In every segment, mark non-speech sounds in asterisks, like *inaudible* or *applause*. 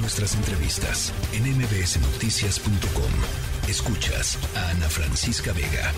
Nuestras entrevistas en mbsnoticias.com. Escuchas a Ana Francisca Vega.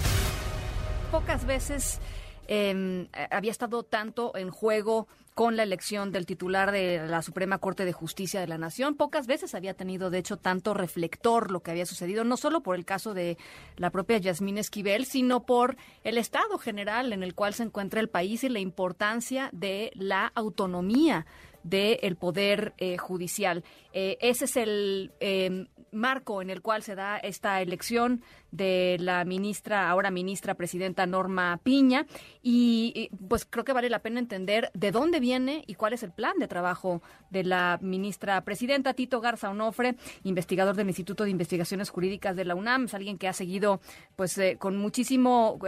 Pocas veces em, había estado tanto en juego con la elección del titular de la Suprema Corte de Justicia de la Nación. Pocas veces había tenido, de hecho, tanto reflector lo que había sucedido, no solo por el caso de la propia Yasmín Esquivel, sino por el estado general en el cual se encuentra el país y la importancia de la autonomía del poder eh, judicial. Eh, ese es el em, marco en el cual se da esta elección de la ministra, ahora ministra presidenta Norma Piña, y, pues creo que vale la pena entender de dónde viene y cuál es el plan de trabajo de la ministra presidenta. Tito Garza Onofre, investigador del Instituto de Investigaciones Jurídicas de la UNAM, es alguien que ha seguido pues eh, con muchísimo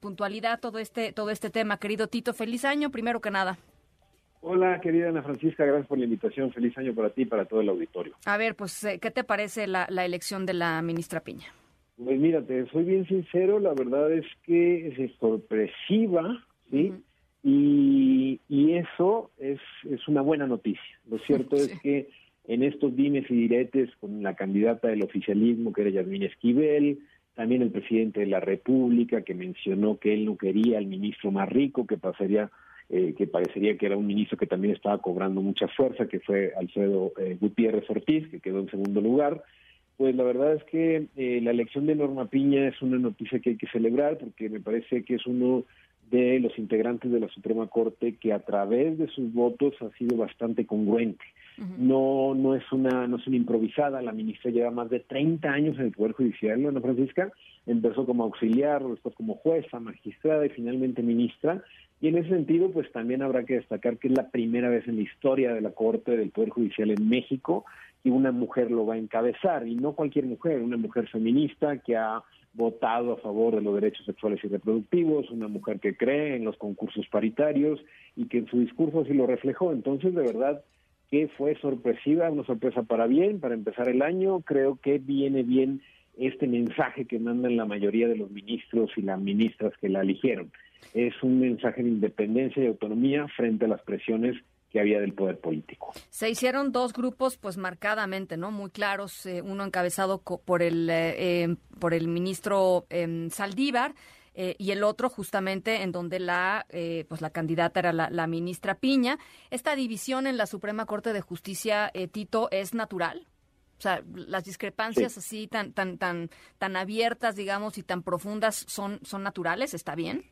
puntualidad todo este, todo este tema. Querido Tito, feliz año, primero que nada. Hola, querida Ana Francisca, gracias por la invitación. Feliz año para ti y para todo el auditorio. A ver, pues, eh, ¿qué te parece la, elección de la ministra Piña? Pues mira, te soy bien sincero, la verdad es que es sorpresiva, ¿sí? y, y, eso es, es una buena noticia. Lo *laughs* cierto es que en estos dimes y diretes con la candidata del oficialismo, que era Yasmín Esquivel, también el presidente de la República, que mencionó que él no quería al ministro más rico, que pasaría eh, que parecería que era un ministro que también estaba cobrando mucha fuerza, que fue Alfredo eh, Gutiérrez Ortiz, que quedó en segundo lugar. Pues la verdad es que eh, la elección de Norma Piña es una noticia que hay que celebrar porque me parece que es uno de los integrantes de la Suprema Corte que a través de sus votos ha sido bastante congruente. No no es una no es una improvisada, la ministra lleva más de 30 años en el Poder Judicial, Ana Francisca, empezó como auxiliar, después como jueza, magistrada y finalmente ministra, y en ese sentido, pues también habrá que destacar que es la primera vez en la historia de la Corte del Poder Judicial en México que una mujer lo va a encabezar, y no cualquier mujer, una mujer feminista que ha votado a favor de los derechos sexuales y reproductivos, una mujer que cree en los concursos paritarios y que en su discurso sí lo reflejó. Entonces, de verdad que fue sorpresiva, una sorpresa para bien, para empezar el año, creo que viene bien este mensaje que mandan la mayoría de los ministros y las ministras que la eligieron es un mensaje de independencia y autonomía frente a las presiones que había del poder político. Se hicieron dos grupos, pues marcadamente, ¿no? Muy claros, eh, uno encabezado por el eh, em, por el ministro em, Saldívar. Eh, y el otro justamente en donde la pues la candidata era la, ministra Piña. Esta división en la Suprema Corte de Justicia, Tito, es natural. O sea, las discrepancias así tan tan tan tan abiertas, digamos, y tan profundas son son naturales. ¿Está bien?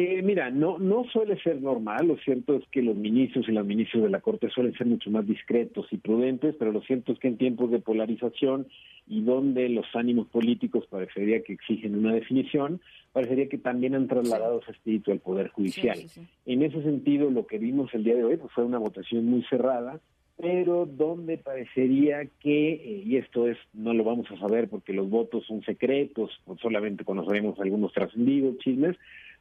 Eh, mira, no, no suele ser normal. Lo cierto es que los ministros y las ministras de la Corte suelen ser mucho más discretos y prudentes, pero lo cierto es que en tiempos de polarización y donde los ánimos políticos parecería que exigen una definición, parecería que también han trasladado ese espíritu al Poder Judicial. en ese sentido, lo que vimos el día de hoy pues, fue una votación muy cerrada, pero donde parecería que, eh, y esto es no lo vamos a saber porque los votos son secretos, pues solamente conoceremos algunos trascendidos, chismes,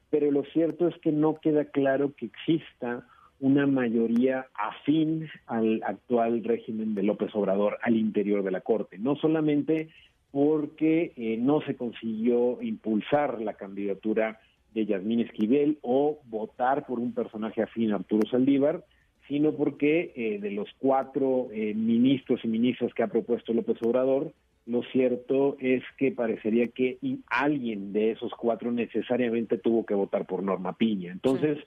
pero lo cierto es que no queda claro que exista una mayoría afín al actual régimen de López Obrador al interior de la Corte, no solamente porque eh, no se consiguió impulsar la candidatura de Yasmín Esquivel o votar por un personaje afín a Arturo Saldívar, sino porque eh, de los cuatro eh, ministros y ministras que ha propuesto López Obrador, lo cierto es que parecería que alguien de esos cuatro necesariamente tuvo que votar por Norma Piña. Entonces,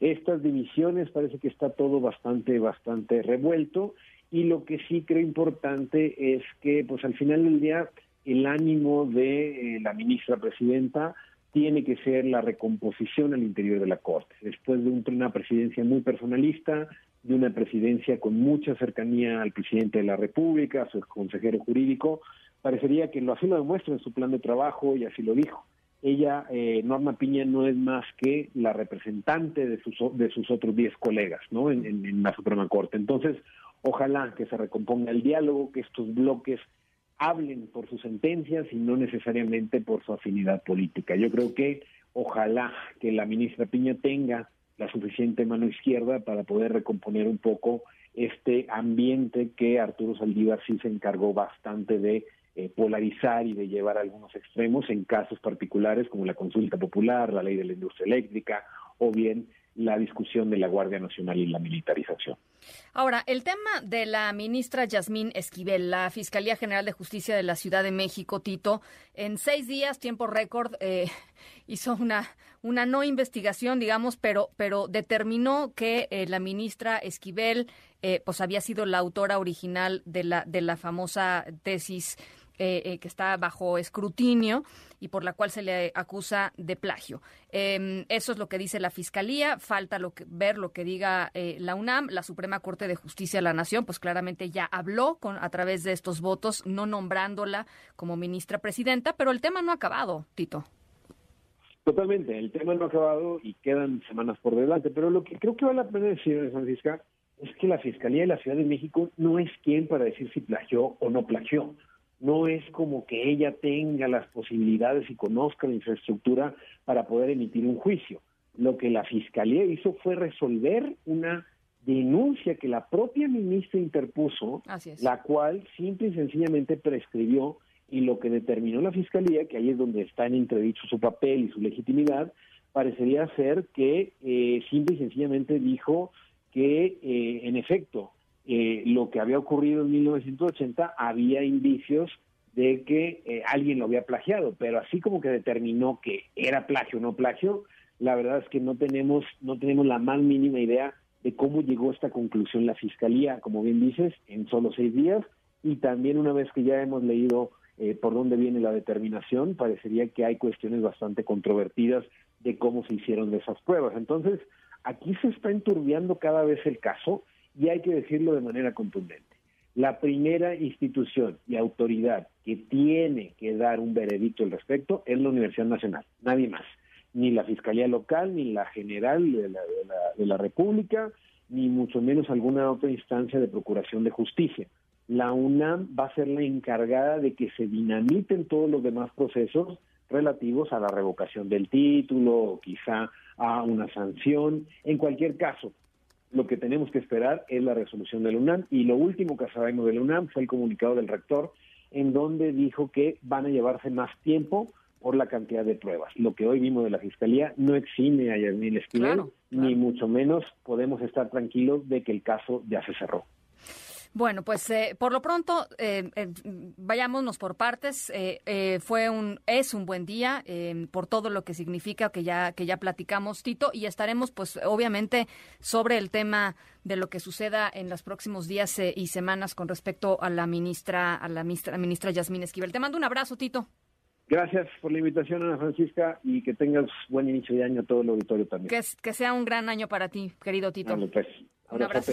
estas divisiones parece que está todo bastante, bastante revuelto y lo que sí creo importante es que, pues al final del día, el ánimo de eh, la ministra presidenta tiene que ser la recomposición al interior de la Corte. Después de una presidencia muy personalista, de una presidencia con mucha cercanía al presidente de la República, a su consejero jurídico, parecería que lo así lo demuestra en su plan de trabajo y así lo dijo. Ella, eh, Norma Piña, no es más que la representante de sus, de sus otros diez colegas ¿no? En, la Suprema Corte. Entonces, ojalá que se recomponga el diálogo, que estos bloques hablen por sus sentencias y no necesariamente por su afinidad política. Yo creo que ojalá que la ministra Piña tenga la suficiente mano izquierda para poder recomponer un poco este ambiente que Arturo Saldívar sí se encargó bastante de eh, polarizar y de llevar a algunos extremos en casos particulares como la consulta popular, la ley de la industria eléctrica o bien la discusión de la Guardia Nacional y la militarización. Ahora, el tema de la ministra Yasmín Esquivel, la Fiscalía General de Justicia de la Ciudad de México, Tito, en seis días, tiempo récord, eh, *laughs* hizo una, una no investigación, digamos, pero, pero determinó que eh, la ministra Esquivel eh, pues había sido la autora original de la, de la famosa tesis eh, eh, que está bajo escrutinio y por la cual se le acusa de plagio. Em, eso es lo que dice la Fiscalía. Falta ver lo que diga eh, la UNAM. La Suprema Corte de Justicia de la Nación, pues claramente ya habló con, a través de estos votos, no nombrándola como ministra presidenta, pero el tema no ha acabado, Tito. Totalmente, el tema no ha acabado y quedan semanas por delante, pero lo que creo que vale la pena decir, Francisca, es que la Fiscalía de la Ciudad de México no es quien para decir si plagió o no plagió no es como que ella tenga las posibilidades y conozca la infraestructura para poder emitir un juicio. Lo que la Fiscalía hizo fue resolver una denuncia que la propia ministra interpuso, la cual simple y sencillamente prescribió y lo que determinó la Fiscalía, que ahí es donde está en entredicho su papel y su legitimidad, parecería ser que eh, simple y sencillamente dijo que, eh, en efecto, eh, lo que había ocurrido en 1980, había indicios de que eh, alguien lo había plagiado, pero así como que determinó que era plagio o no plagio, la verdad es que no tenemos, no tenemos la más mínima idea de cómo llegó a esta conclusión la Fiscalía, como bien dices, en solo seis días, y también una vez que ya hemos leído eh, por dónde viene la determinación, parecería que hay cuestiones bastante controvertidas de cómo se hicieron esas pruebas. Entonces, aquí se está enturbiando cada vez el caso y hay que decirlo de manera contundente. La primera institución y autoridad que tiene que dar un veredicto al respecto es la Universidad Nacional, nadie más. Ni la Fiscalía Local, ni la General de la, de la, República, ni mucho menos alguna otra instancia de procuración de justicia. La UNAM va a ser la encargada de que se dinamiten todos los demás procesos relativos a la revocación del título o quizá a una sanción. En cualquier caso, lo que tenemos que esperar es la resolución de la UNAM y lo último que sabemos de la UNAM fue el comunicado del rector en donde dijo que van a llevarse más tiempo por la cantidad de pruebas. Lo que hoy vimos de la Fiscalía no exime a Yasmín Esquivel, ni mucho menos podemos estar tranquilos de que el caso ya se cerró. Bueno, pues eh, por lo pronto eh, eh, vayámonos por partes. Eh, fue un es un buen día por todo lo que significa que ya que ya platicamos Tito y estaremos pues obviamente sobre el tema de lo que suceda en los próximos días y semanas con respecto a la ministra a la ministra, ministra Yasmín Esquivel. Te mando un abrazo, Tito. Gracias por la invitación, Ana Francisca, y que tengas buen inicio de año a todo el auditorio también. Que, que sea un gran año para ti, querido Tito. Pues. Un abrazo.